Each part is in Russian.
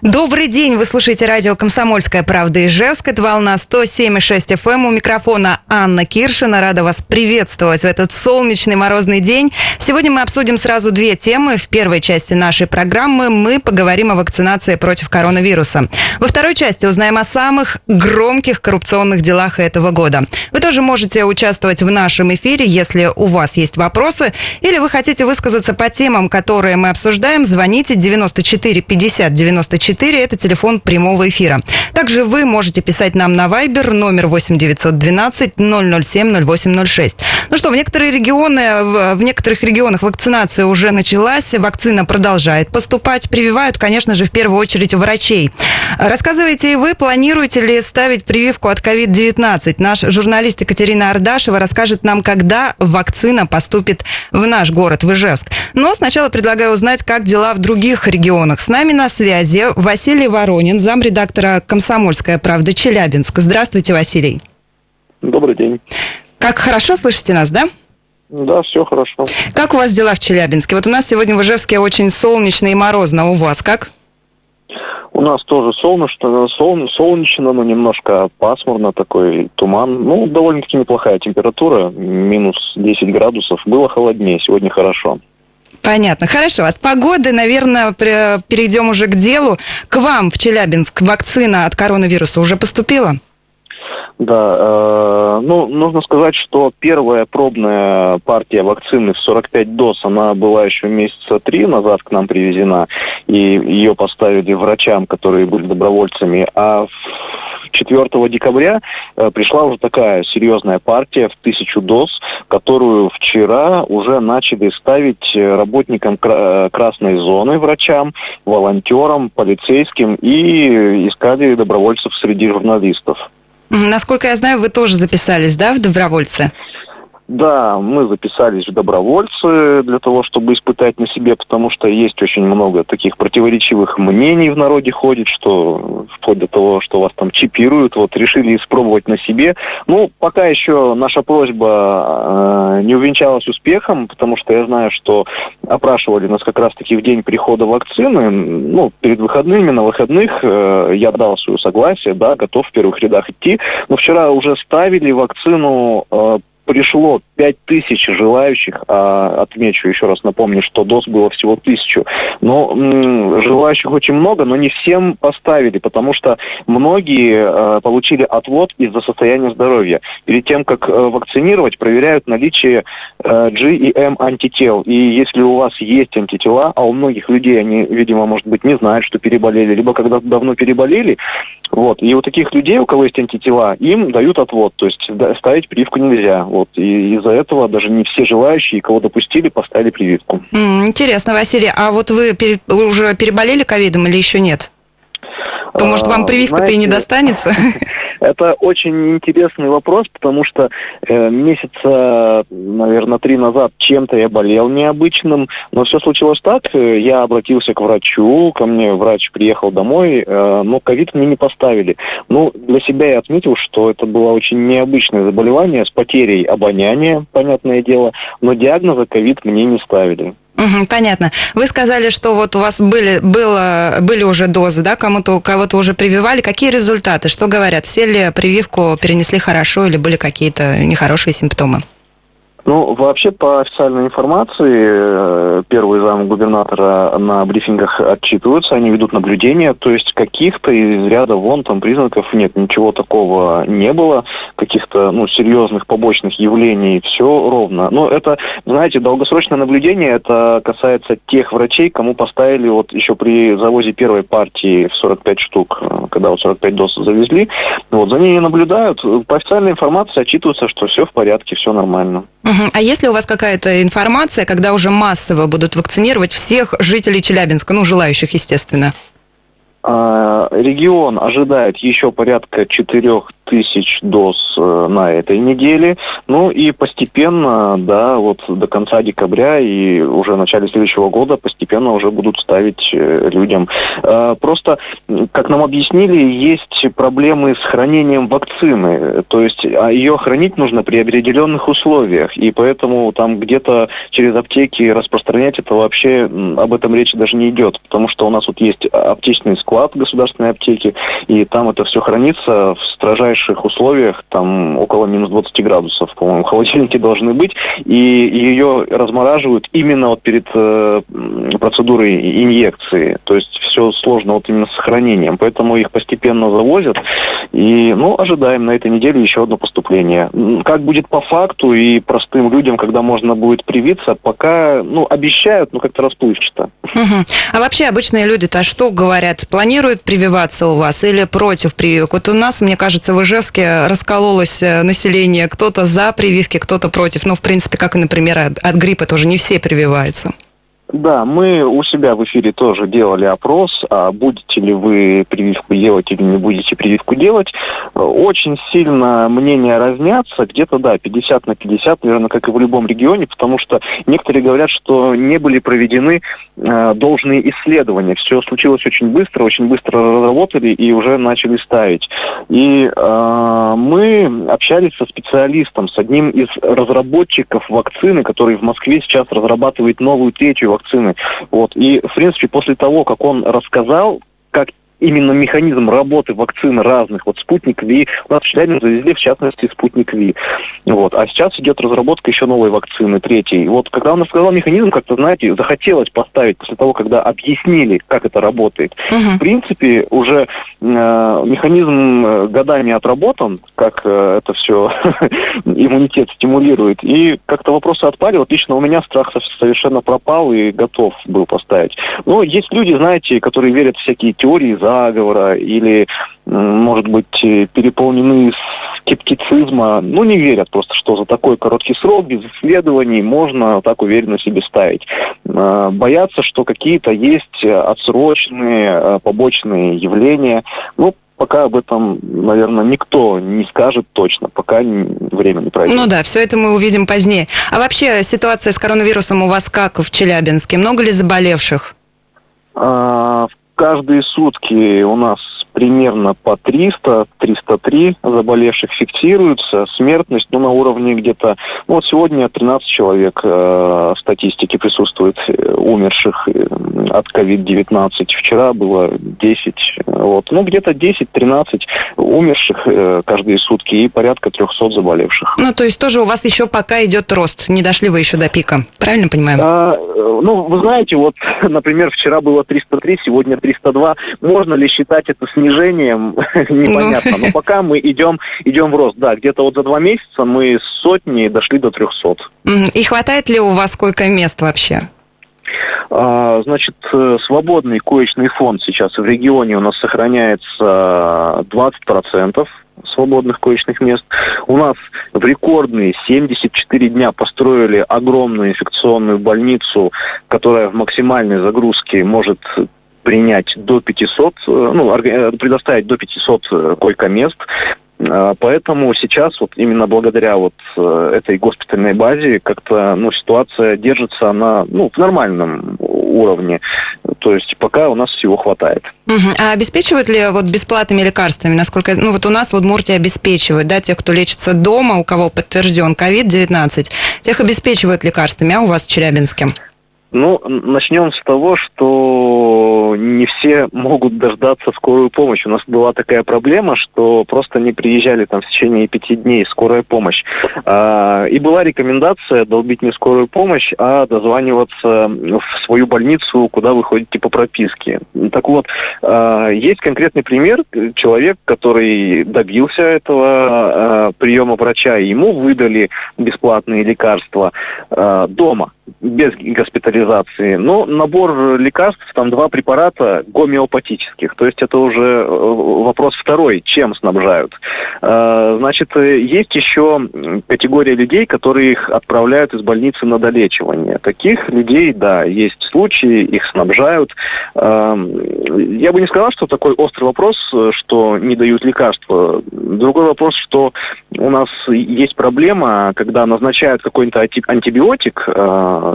Добрый день, вы слушаете радио «Комсомольская правда» Ижевск. Это волна 107,6 FM. Эм. У микрофона Анна Киршина. Рада вас приветствовать в этот солнечный морозный день. Сегодня мы обсудим сразу две темы. В первой части нашей программы мы поговорим о вакцинации против коронавируса. Во второй части узнаем о самых громких коррупционных делах этого года. Вы тоже можете участвовать в нашем эфире, если у вас есть вопросы, или вы хотите высказаться по темам, которые мы обсуждаем. Звоните 94 50 94 4 – это телефон прямого эфира. Также вы можете писать нам на Viber номер 8 912 007 0806. Ну что, в некоторые регионы, в, некоторых регионах вакцинация уже началась, вакцина продолжает поступать. Прививают, конечно же, в первую очередь врачей. Рассказывайте и вы, планируете ли ставить прививку от COVID-19? Наш журналист Екатерина Ардашева расскажет нам, когда вакцина поступит в наш город, в Ижевск. Но сначала предлагаю узнать, как дела в других регионах. С нами на связи Василий Воронин, замредактора «Комсомольская правда» Челябинск. Здравствуйте, Василий. Добрый день. Как хорошо слышите нас, да? Да, все хорошо. Как у вас дела в Челябинске? Вот у нас сегодня в Ижевске очень солнечно и морозно. А у вас как? У нас тоже солнечно, сол, солнечно, но немножко пасмурно, такой туман. Ну, довольно-таки неплохая температура, минус 10 градусов. Было холоднее, сегодня хорошо. Понятно. Хорошо. От погоды, наверное, перейдем уже к делу. К вам в Челябинск вакцина от коронавируса уже поступила? Да, э, ну, нужно сказать, что первая пробная партия вакцины в 45 доз, она была еще месяца три назад к нам привезена, и ее поставили врачам, которые были добровольцами, а в 4 декабря э, пришла уже такая серьезная партия в тысячу доз, которую вчера уже начали ставить э, работникам э, красной зоны, врачам, волонтерам, полицейским и искали добровольцев среди журналистов. Насколько я знаю, вы тоже записались, да, в добровольцы? Да, мы записались в добровольцы для того, чтобы испытать на себе, потому что есть очень много таких противоречивых мнений в народе ходит, что вплоть до того, что вас там чипируют, вот решили испробовать на себе. Ну, пока еще наша просьба э, не увенчалась успехом, потому что я знаю, что опрашивали нас как раз-таки в день прихода вакцины, ну, перед выходными, на выходных э, я дал свое согласие, да, готов в первых рядах идти, но вчера уже ставили вакцину э, пришло 5 тысяч желающих, а, отмечу еще раз, напомню, что доз было всего тысячу, но м, желающих очень много, но не всем поставили, потому что многие э, получили отвод из-за состояния здоровья. Перед тем, как э, вакцинировать, проверяют наличие э, G и M антител, и если у вас есть антитела, а у многих людей они, видимо, может быть, не знают, что переболели, либо когда давно переболели, вот, и у таких людей, у кого есть антитела, им дают отвод, то есть ставить прививку нельзя. Вот. И из-за этого даже не все желающие, кого допустили, поставили прививку. Интересно, Василий, а вот вы пере- уже переболели ковидом или еще нет? То, может, вам а, прививка-то и не достанется? Это очень интересный вопрос, потому что э, месяца, наверное, три назад чем-то я болел необычным, но все случилось так, э, я обратился к врачу, ко мне врач приехал домой, э, но ковид мне не поставили. Ну, для себя я отметил, что это было очень необычное заболевание с потерей обоняния, понятное дело, но диагноза ковид мне не ставили. Понятно. Вы сказали, что вот у вас были, было, были уже дозы, да, кому-то, кого-то уже прививали. Какие результаты? Что говорят? Все ли прививку перенесли хорошо или были какие-то нехорошие симптомы? Ну, вообще, по официальной информации, э, первый зам губернатора на брифингах отчитываются, они ведут наблюдения, то есть каких-то из ряда вон там признаков нет, ничего такого не было, каких-то, ну, серьезных побочных явлений, все ровно. Но это, знаете, долгосрочное наблюдение, это касается тех врачей, кому поставили вот еще при завозе первой партии в 45 штук, э, когда вот 45 доз завезли, вот, за ними наблюдают, по официальной информации отчитываются, что все в порядке, все нормально. А есть ли у вас какая-то информация, когда уже массово будут вакцинировать всех жителей Челябинска, ну, желающих, естественно? А, регион ожидает еще порядка 4 тысяч доз на этой неделе. Ну и постепенно, да, вот до конца декабря и уже в начале следующего года постепенно уже будут ставить людям. Просто, как нам объяснили, есть проблемы с хранением вакцины. То есть а ее хранить нужно при определенных условиях. И поэтому там где-то через аптеки распространять это вообще об этом речи даже не идет. Потому что у нас вот есть аптечный склад государственной аптеки, и там это все хранится в строжайших условиях, там около минус 20 градусов, по-моему, холодильники должны быть, и ее размораживают именно вот перед э, процедурой инъекции. То есть все сложно вот именно с хранением, поэтому их постепенно завозят. И, ну, ожидаем на этой неделе еще одно поступление. Как будет по факту и простым людям, когда можно будет привиться, пока, ну, обещают, но как-то расплывчато. Угу. А вообще обычные люди-то что говорят? Планируют прививаться у вас или против прививок? Вот у нас, мне кажется, в Ижевске раскололось э, население. Кто-то за прививки, кто-то против. Ну, в принципе, как и, например, от, от гриппа тоже не все прививаются. Да, мы у себя в эфире тоже делали опрос, а будете ли вы прививку делать или не будете прививку делать. Очень сильно мнения разнятся, где-то, да, 50 на 50, наверное, как и в любом регионе, потому что некоторые говорят, что не были проведены э, должные исследования. Все случилось очень быстро, очень быстро разработали и уже начали ставить. И э, мы общались со специалистом, с одним из разработчиков вакцины, который в Москве сейчас разрабатывает новую третью вакцины. Вот. И, в принципе, после того, как он рассказал, именно механизм работы вакцин разных. Вот спутник Ви, у нас в Челябинск завезли, в частности, спутник Ви. Вот. А сейчас идет разработка еще новой вакцины, третьей. Вот когда он рассказал механизм, как-то, знаете, захотелось поставить после того, когда объяснили, как это работает. Угу. В принципе, уже э, механизм э, годами отработан, как э, это все иммунитет стимулирует. И как-то вопросы отпали. Вот лично у меня страх совершенно пропал и готов был поставить. Но есть люди, знаете, которые верят в всякие теории, заговора или, может быть, э, переполнены скептицизма, ну, не верят просто, что за такой короткий срок, без исследований, можно так уверенно себе ставить. Э, боятся, что какие-то есть отсроченные э, побочные явления. Ну, пока об этом, наверное, никто не скажет точно, пока время не пройдет. Ну да, все это мы увидим позднее. А вообще ситуация с коронавирусом у вас как в Челябинске? Много ли заболевших? А, в каждые сутки у нас примерно по 300, 303 заболевших фиксируются. Смертность ну, на уровне где-то... Ну, вот сегодня 13 человек э, в статистике присутствует э, умерших э, от COVID-19. Вчера было 10. Вот. Ну, где-то 10-13 умерших э, каждые сутки и порядка 300 заболевших. Ну, то есть тоже у вас еще пока идет рост. Не дошли вы еще до пика. Правильно понимаю? А, э, ну, вы знаете, вот, например, вчера было 303, сегодня 302. Можно ли считать это снижением? Непонятно. Но пока мы идем, идем в рост. Да, где-то вот за два месяца мы с сотни дошли до 300. И хватает ли у вас койко-мест вообще? А, значит, э, свободный коечный фонд сейчас в регионе у нас сохраняется 20% свободных коечных мест. У нас в рекордные 74 дня построили огромную инфекционную больницу, которая в максимальной загрузке может принять до 500, э, ну, э, предоставить до 500 койко-мест. А, поэтому сейчас вот именно благодаря вот э, этой госпитальной базе как-то ну, ситуация держится на ну, в нормальном уровне. То есть пока у нас всего хватает. Угу. А обеспечивают ли вот бесплатными лекарствами? Насколько, ну вот у нас вот Муртия обеспечивают, да, тех, кто лечится дома, у кого подтвержден COVID-19, тех обеспечивают лекарствами, а у вас в Челябинске? Ну, начнем с того, что не все могут дождаться скорую помощь. У нас была такая проблема, что просто не приезжали там в течение пяти дней скорая помощь. А, и была рекомендация долбить не скорую помощь, а дозваниваться в свою больницу, куда вы ходите по прописке. Так вот, а, есть конкретный пример. Человек, который добился этого а, приема врача, ему выдали бесплатные лекарства дома без госпитализации. Но набор лекарств, там два препарата гомеопатических. То есть это уже э, вопрос второй, чем снабжают. Э, значит, есть еще категория людей, которые их отправляют из больницы на долечивание. Таких людей, да, есть случаи, их снабжают. Э, я бы не сказал, что такой острый вопрос, что не дают лекарства. Другой вопрос, что у нас есть проблема, когда назначают какой-то антибиотик э,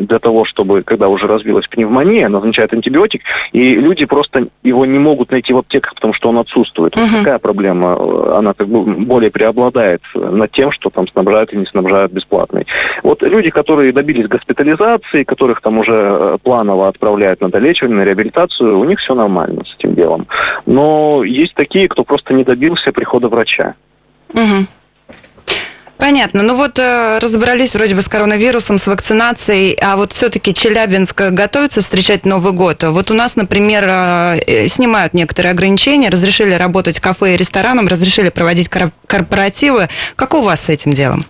для того, чтобы, когда уже развилась пневмония, назначают антибиотик, и люди просто его не могут найти в аптеках, потому что он отсутствует. Uh-huh. Такая проблема, она как бы более преобладает над тем, что там снабжают или не снабжают бесплатной. Вот люди, которые добились госпитализации, которых там уже э, планово отправляют на долечивание, на реабилитацию, у них все нормально с этим делом. Но есть такие, кто просто не добился прихода врача. Угу. Понятно. Ну вот э, разобрались вроде бы с коронавирусом, с вакцинацией, а вот все-таки Челябинск готовится встречать Новый год. Вот у нас, например, э, э снимают некоторые ограничения, разрешили работать кафе и ресторанам, разрешили проводить корпоративы. Как у вас с этим делом?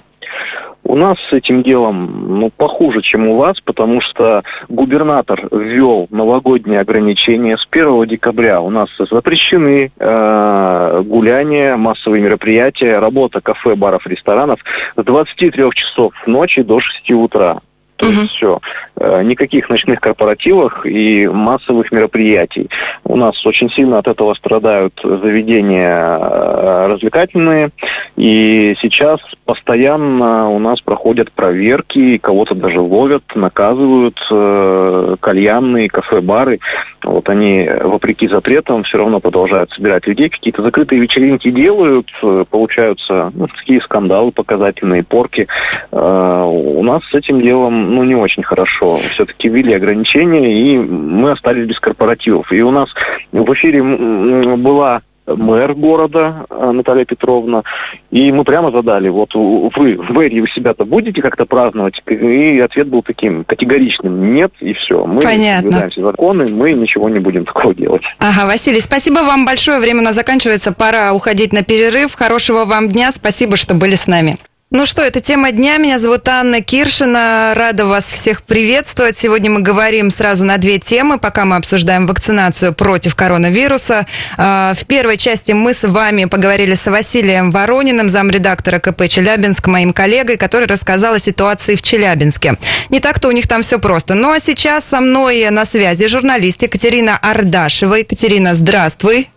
У нас с этим делом ну, похуже, чем у вас, потому что губернатор ввел новогодние ограничения с 1 декабря. У нас запрещены э, гуляния, массовые мероприятия, работа кафе, баров, ресторанов с 23 часов ночи до 6 утра. То угу. есть все. Э, никаких ночных корпоративов и массовых мероприятий. У нас очень сильно от этого страдают заведения э, развлекательные. И сейчас постоянно у нас проходят проверки, кого-то даже ловят, наказывают э, кальянные, кафе-бары. Вот они, вопреки запретам, все равно продолжают собирать людей, какие-то закрытые вечеринки делают, получаются ну, такие скандалы показательные, порки. У нас с этим делом ну, не очень хорошо. Все-таки ввели ограничения, и мы остались без корпоративов. И у нас в эфире была мэр города э, Наталья Петровна, и мы прямо задали, вот вы в мэрии у себя-то будете как-то праздновать? И ответ был таким категоричным, нет, и все. Мы Понятно. законы, мы ничего не будем такого делать. Ага, Василий, спасибо вам большое, время у нас заканчивается, пора уходить на перерыв. Хорошего вам дня, спасибо, что были с нами. Ну что, это тема дня. Меня зовут Анна Киршина. Рада вас всех приветствовать. Сегодня мы говорим сразу на две темы, пока мы обсуждаем вакцинацию против коронавируса. А, в первой части мы с вами поговорили с Василием Ворониным, замредактора КП Челябинск, моим коллегой, который рассказал о ситуации в Челябинске. Не так-то у них там все просто. Ну а сейчас со мной на связи журналист Екатерина Ардашева. Екатерина, здравствуй.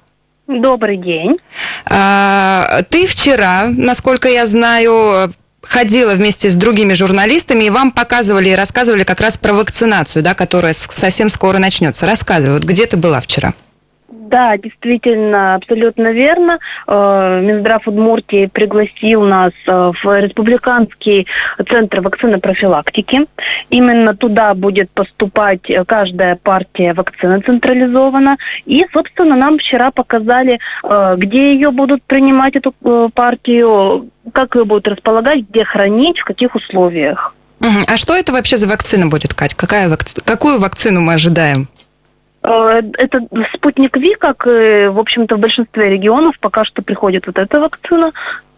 Добрый день. А, ты вчера, насколько я знаю, ходила вместе с другими журналистами, и вам показывали и рассказывали как раз про вакцинацию, да, которая совсем скоро начнется. Рассказывай, вот где ты была вчера? Да, действительно, абсолютно верно. Э, Минздрав Удмуртии пригласил нас э, в Республиканский центр вакцинопрофилактики. Именно туда будет поступать каждая партия вакцины централизованно. И, собственно, нам вчера показали, э, где ее будут принимать, эту партию, как ее будут располагать, где хранить, в каких условиях. А что это вообще за вакцина будет, Кать? Какая вакци... Какую вакцину мы ожидаем? Э, это спутник Ви, как, в общем-то, в большинстве регионов пока что приходит вот эта вакцина,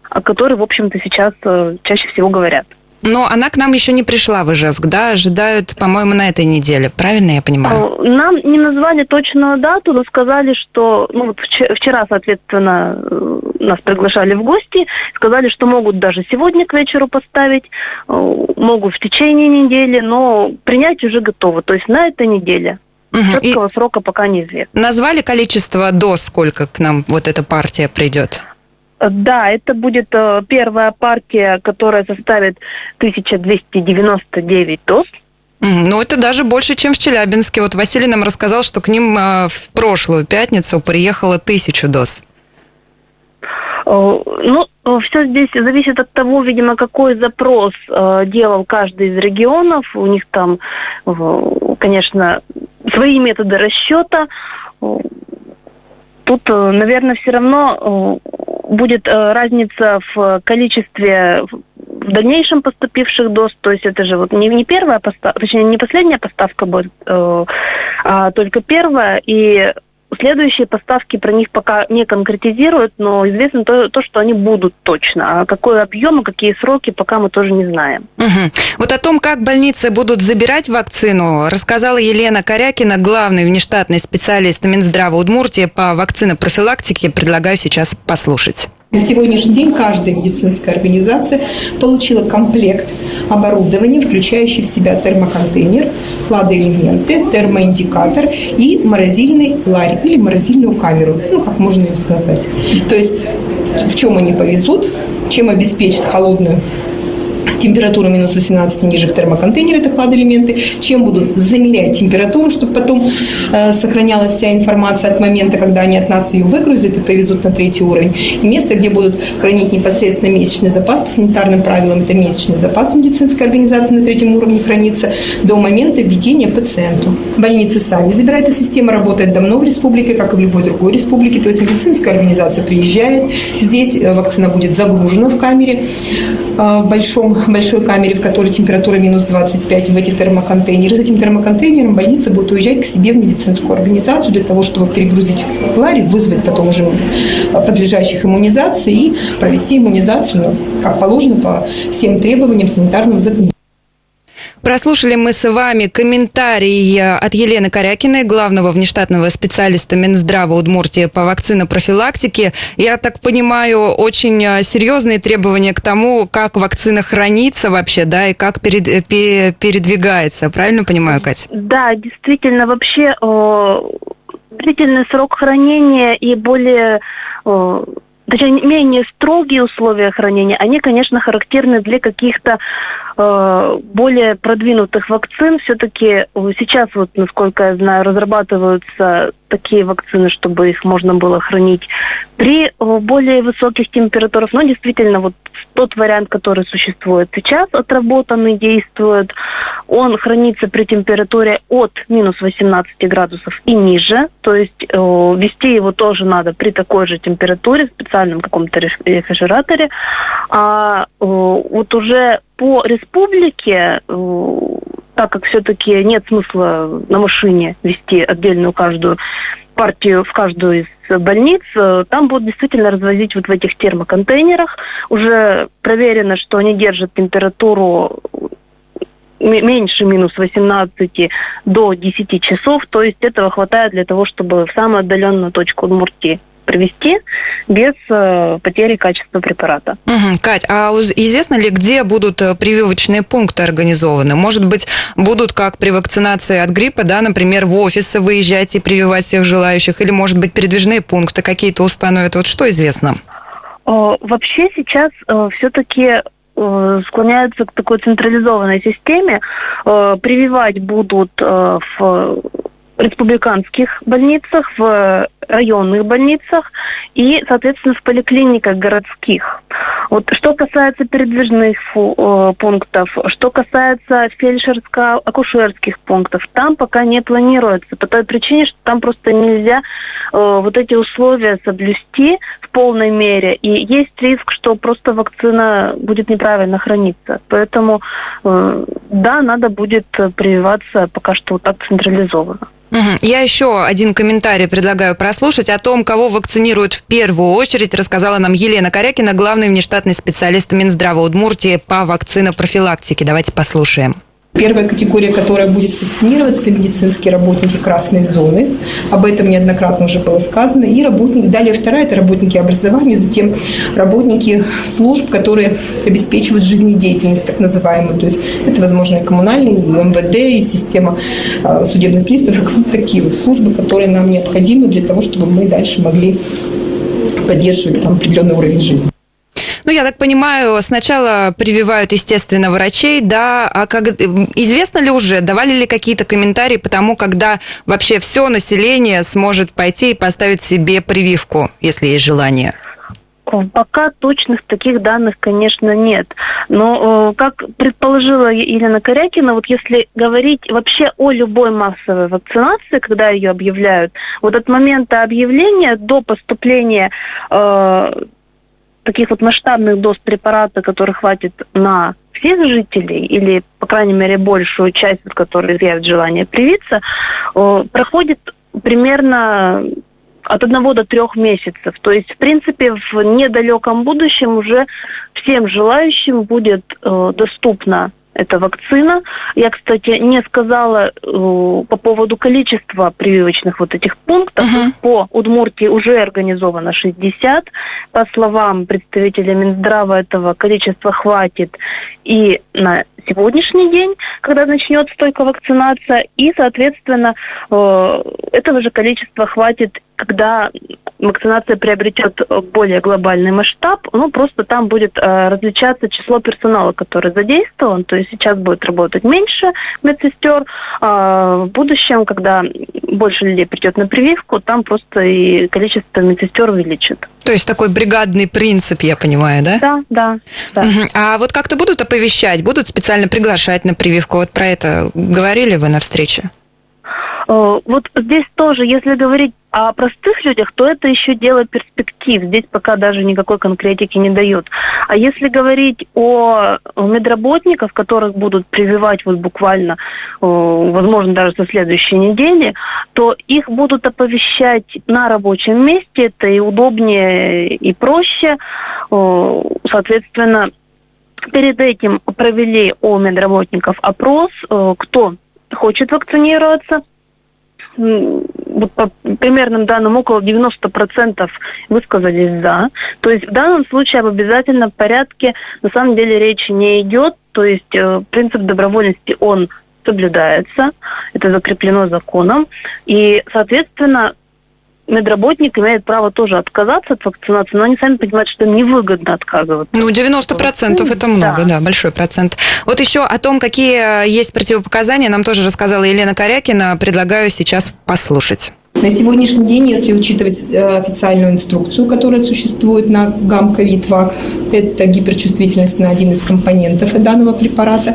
о которой, в общем-то, сейчас э, чаще всего говорят. Но она к нам еще не пришла в Ижевск, да? Ожидают, по-моему, на этой неделе. Правильно я понимаю? Э, нам не назвали точную дату, но сказали, что... Ну, вот вчера, соответственно, нас приглашали в гости. Сказали, что могут даже сегодня к вечеру поставить, могут в течение недели, но принять уже готово. То есть на этой неделе. Угу. Четкого И срока пока неизвестно. Назвали количество доз, сколько к нам вот эта партия придет? Да, это будет э, первая партия, которая составит 1299 доз. Ну, это даже больше, чем в Челябинске. Вот Василий нам рассказал, что к ним э, в прошлую пятницу приехало тысячу доз. Э, ну, все здесь зависит от того, видимо, какой запрос делал каждый из регионов. У них там, конечно, свои методы расчета. Тут, наверное, все равно будет разница в количестве в дальнейшем поступивших доз, то есть это же вот не, не первая поставка, точнее не последняя поставка будет, а только первая, и Следующие поставки про них пока не конкретизируют, но известно то, то что они будут точно. А какой объем и какие сроки, пока мы тоже не знаем. Угу. Вот о том, как больницы будут забирать вакцину, рассказала Елена Корякина, главный внештатный специалист Минздрава Удмуртии по вакцинопрофилактике. Предлагаю сейчас послушать. На сегодняшний день каждая медицинская организация получила комплект оборудования, включающий в себя термоконтейнер, хладоэлементы, термоиндикатор и морозильный ларь или морозильную камеру, ну, как можно ее назвать. То есть в чем они повезут, чем обеспечат холодную температура минус 18 ниже в термоконтейнере, это хладэлементы, чем будут замерять температуру, чтобы потом э, сохранялась вся информация от момента, когда они от нас ее выгрузят и повезут на третий уровень. И место, где будут хранить непосредственно месячный запас по санитарным правилам, это месячный запас в медицинской организации на третьем уровне хранится до момента введения пациенту. Больницы сами забирают, эта система работает давно в республике, как и в любой другой республике, то есть медицинская организация приезжает, здесь э, вакцина будет загружена в камере э, в большом большой камере, в которой температура минус 25, в эти термоконтейнеры. С этим термоконтейнером больница будет уезжать к себе в медицинскую организацию для того, чтобы перегрузить ларь, вызвать потом уже подлежащих иммунизации и провести иммунизацию, ну, как положено, по всем требованиям санитарного законодательства. Прослушали мы с вами комментарий от Елены Корякиной, главного внештатного специалиста Минздрава Удмуртии по вакцинопрофилактике. Я так понимаю, очень э, серьезные требования к тому, как вакцина хранится вообще, да, и как перед, э, передвигается. Правильно понимаю, Катя? Да, действительно, вообще длительный срок хранения и более точнее, менее строгие условия хранения, они, конечно, характерны для каких-то э, более продвинутых вакцин. Все-таки э, сейчас, вот, насколько я знаю, разрабатываются такие вакцины, чтобы их можно было хранить при э, более высоких температурах. Но действительно, вот тот вариант, который существует сейчас, отработанный, действует, он хранится при температуре от минус 18 градусов и ниже. То есть э, вести его тоже надо при такой же температуре, в специальном каком-то рефрижераторе. А э, вот уже по республике э, так как все-таки нет смысла на машине вести отдельную каждую партию в каждую из больниц, э, там будут действительно развозить вот в этих термоконтейнерах. Уже проверено, что они держат температуру меньше минус 18 до 10 часов, то есть этого хватает для того, чтобы в самую отдаленную точку Удмуртии провести без э, потери качества препарата. Угу. Кать, а известно ли, где будут э, прививочные пункты организованы? Может быть, будут как при вакцинации от гриппа, да, например, в офисы выезжать и прививать всех желающих, или, может быть, передвижные пункты какие-то установят? Вот что известно? Вообще сейчас э, все-таки склоняются к такой централизованной системе. Прививать будут в республиканских больницах, в районных больницах и, соответственно, в поликлиниках городских. Вот что касается передвижных фу, э, пунктов, что касается фельдшерско-акушерских пунктов, там пока не планируется, по той причине, что там просто нельзя э, вот эти условия соблюсти в полной мере, и есть риск, что просто вакцина будет неправильно храниться. Поэтому, э, да, надо будет прививаться пока что вот так централизованно. Я еще один комментарий предлагаю прослушать о том, кого вакцинируют в первую очередь, рассказала нам Елена Корякина, главный внештатный специалист Минздрава Удмуртии по вакцинопрофилактике. Давайте послушаем. Первая категория, которая будет вакцинироваться, это медицинские работники красной зоны. Об этом неоднократно уже было сказано. И работники, далее вторая, это работники образования, затем работники служб, которые обеспечивают жизнедеятельность, так называемую. То есть это, возможно, и коммунальные, и МВД, и система а, судебных приставов. Вот такие вот службы, которые нам необходимы для того, чтобы мы дальше могли поддерживать там определенный уровень жизни. Ну, я так понимаю, сначала прививают, естественно, врачей, да, а как известно ли уже, давали ли какие-то комментарии по тому, когда вообще все население сможет пойти и поставить себе прививку, если есть желание? Пока точных таких данных, конечно, нет. Но, э, как предположила Елена Корякина, вот если говорить вообще о любой массовой вакцинации, когда ее объявляют, вот от момента объявления до поступления э, таких вот масштабных доз препарата, который хватит на всех жителей, или, по крайней мере, большую часть, которые изъявят желание привиться, проходит примерно от одного до трех месяцев. То есть, в принципе, в недалеком будущем уже всем желающим будет э, доступна это вакцина. Я, кстати, не сказала э, по поводу количества прививочных вот этих пунктов. Мгм. По Удмуртии уже организовано 60. По словам представителя Минздрава, этого количества хватит и на сегодняшний день, когда начнет стойка вакцинация, и, соответственно, э, этого же количества хватит, когда вакцинация приобретет более глобальный масштаб, ну, просто там будет э, различаться число персонала, который задействован, то есть сейчас будет работать меньше медсестер, а в будущем, когда больше людей придет на прививку, там просто и количество медсестер увеличит. То есть такой бригадный принцип, я понимаю, да? Да, да, да. Мгм. А вот как-то будут оповещать, будут специально приглашать на прививку? Вот про это говорили вы на встрече? Э, Вот здесь тоже, если говорить о простых людях, то это еще дело перспектив. Здесь пока даже никакой конкретики не дают. А если говорить о медработниках, которых будут прививать вот буквально, э, возможно, даже со следующей недели, то их будут оповещать на рабочем месте. Это и удобнее, и проще. Э, Соответственно, перед этим провели у медработников опрос, э, кто хочет вакцинироваться. Вот по примерным данным около 90% высказались «за». То есть в данном случае об обязательном порядке на самом деле речи не идет. То есть э, принцип добровольности, он соблюдается, это закреплено законом. И, соответственно, медработник имеет право тоже отказаться от вакцинации, но они сами понимают, что им невыгодно отказываться. Ну, 90% это много, да. Да. большой процент. Вот еще о том, какие есть противопоказания, нам тоже рассказала Елена Корякина. Предлагаю сейчас послушать. На сегодняшний день, если учитывать э, официальную инструкцию, которая существует на гам-ковид-вак, это гиперчувствительность на один из компонентов данного препарата.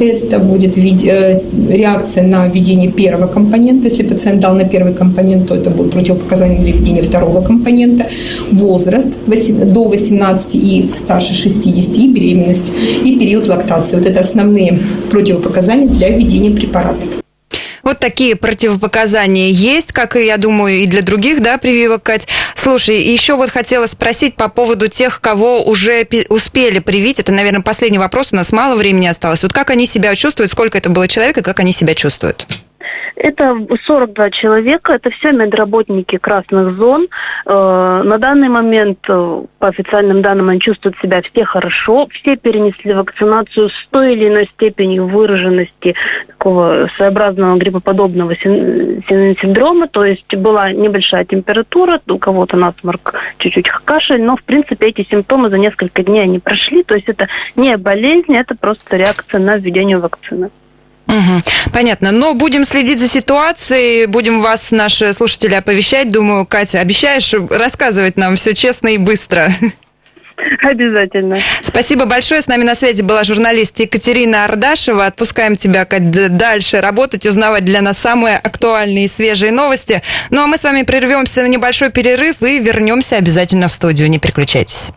Это будет э, реакция на введение первого компонента. Если пациент дал на первый компонент, то это будет противопоказание для введения второго компонента. Возраст до 18 и старше 60 и беременность и период лактации. Вот это основные противопоказания для введения препаратов. Вот такие противопоказания есть, как и, я думаю, и для других, да, прививок, Кать. Слушай, еще вот хотела спросить по поводу тех, кого уже успели привить. Это, наверное, последний вопрос, у нас мало времени осталось. Вот как они себя чувствуют, сколько это было человек и как они себя чувствуют? Это 42 человека, это все медработники красных зон. Э, На данный момент, э, по официальным данным, они чувствуют себя все хорошо, все перенесли вакцинацию с той или иной степенью выраженности такого своеобразного гриппоподобного син- син- синдрома, то есть была небольшая температура, у кого-то насморк, чуть-чуть кашель, но в принципе эти симптомы за несколько дней они прошли, то есть это не болезнь, это просто реакция на введение вакцины. Мгм. Понятно. Но будем следить за ситуацией, будем вас, наши слушатели, оповещать. Думаю, Катя, обещаешь рассказывать нам все честно и быстро. Обязательно. Спасибо большое. С нами на связи была журналист Екатерина Ардашева. Отпускаем тебя, Кать, дальше работать, узнавать для нас самые актуальные и свежие новости. Ну а мы с вами прервемся на небольшой перерыв и вернемся обязательно в студию. Не переключайтесь.